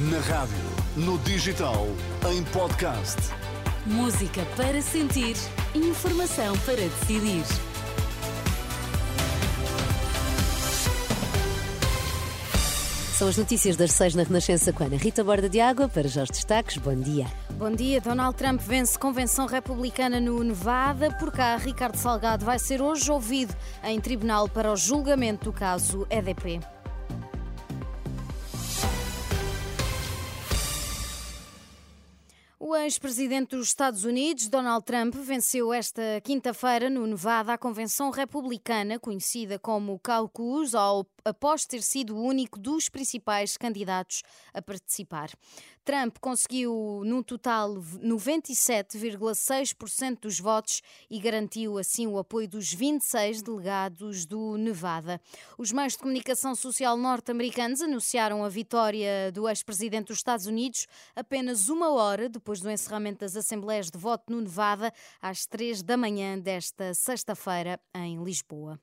Na rádio, no digital, em podcast. Música para sentir, informação para decidir. São as notícias das seis na Renascença com Ana Rita Borda de Água. Para já os destaques, bom dia. Bom dia. Donald Trump vence convenção republicana no Nevada. Por cá, Ricardo Salgado vai ser hoje ouvido em tribunal para o julgamento do caso EDP. O ex-presidente dos Estados Unidos, Donald Trump, venceu esta quinta-feira no Nevada a convenção republicana, conhecida como Caucus, ao após ter sido o único dos principais candidatos a participar. Trump conseguiu, num total, 97,6% dos votos e garantiu assim o apoio dos 26 delegados do Nevada. Os meios de comunicação social norte-americanos anunciaram a vitória do ex-presidente dos Estados Unidos apenas uma hora depois do encerramento das assembleias de voto no Nevada, às três da manhã desta sexta-feira, em Lisboa.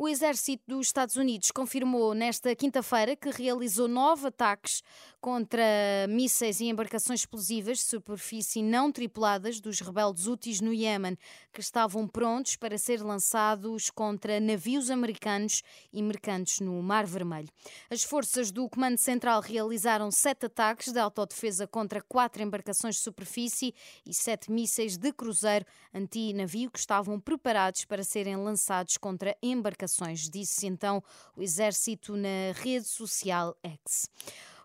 O exército dos Estados Unidos confirmou nesta quinta-feira que realizou nove ataques contra mísseis e embarcações explosivas de superfície não tripuladas dos rebeldes Houthis no Iêmen, que estavam prontos para ser lançados contra navios americanos e mercantes no Mar Vermelho. As forças do Comando Central realizaram sete ataques de autodefesa contra quatro embarcações de superfície e sete mísseis de cruzeiro anti-navio que estavam preparados para serem lançados contra embarcações disse então o Exército na rede social X.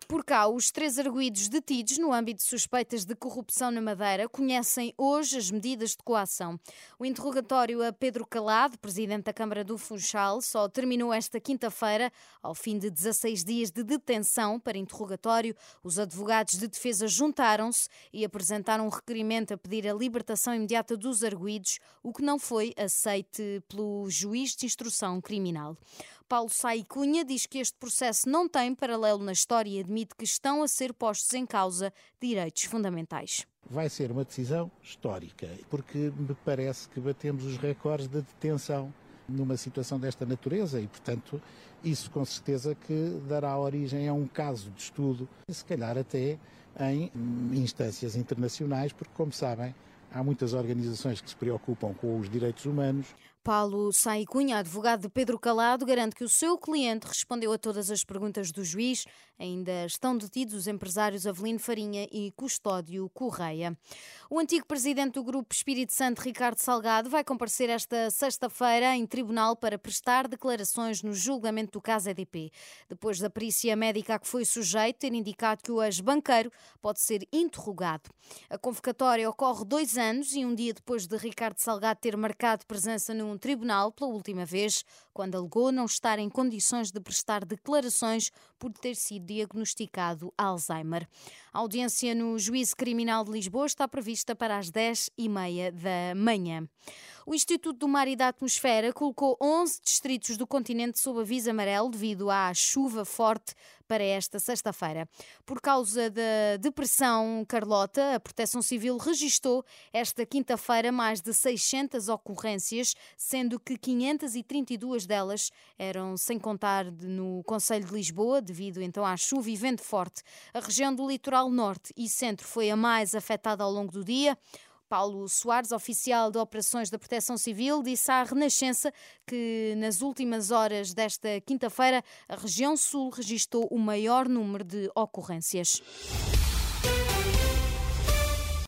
Por cá, os três arguídos detidos no âmbito de suspeitas de corrupção na Madeira conhecem hoje as medidas de coação. O interrogatório a Pedro Calado, presidente da Câmara do Funchal, só terminou esta quinta-feira, ao fim de 16 dias de detenção para interrogatório. Os advogados de defesa juntaram-se e apresentaram um requerimento a pedir a libertação imediata dos arguídos, o que não foi aceite pelo juiz de instrução criminal. Paulo Sai Cunha diz que este processo não tem paralelo na história e admite que estão a ser postos em causa direitos fundamentais. Vai ser uma decisão histórica, porque me parece que batemos os recordes de detenção numa situação desta natureza e, portanto, isso com certeza que dará origem a um caso de estudo, se calhar até em instâncias internacionais, porque, como sabem, há muitas organizações que se preocupam com os direitos humanos. Paulo Sai Cunha, advogado de Pedro Calado, garante que o seu cliente respondeu a todas as perguntas do juiz. Ainda estão detidos os empresários Avelino Farinha e Custódio Correia. O antigo presidente do Grupo Espírito Santo, Ricardo Salgado, vai comparecer esta sexta-feira em tribunal para prestar declarações no julgamento do caso EDP. Depois da perícia médica a que foi sujeito ter indicado que o ex-banqueiro pode ser interrogado. A convocatória ocorre dois anos e um dia depois de Ricardo Salgado ter marcado presença no um tribunal pela última vez, quando alegou não estar em condições de prestar declarações por ter sido diagnosticado Alzheimer. A audiência no Juízo Criminal de Lisboa está prevista para as 10 e meia da manhã. O Instituto do Mar e da Atmosfera colocou 11 distritos do continente sob aviso amarelo devido à chuva forte para esta sexta-feira. Por causa da depressão Carlota, a Proteção Civil registou esta quinta-feira mais de 600 ocorrências, sendo que 532 delas eram sem contar no Conselho de Lisboa, devido então à chuva e vento forte. A região do litoral norte e centro foi a mais afetada ao longo do dia. Paulo Soares, oficial de operações da Proteção Civil, disse à Renascença que nas últimas horas desta quinta-feira a região sul registrou o maior número de ocorrências.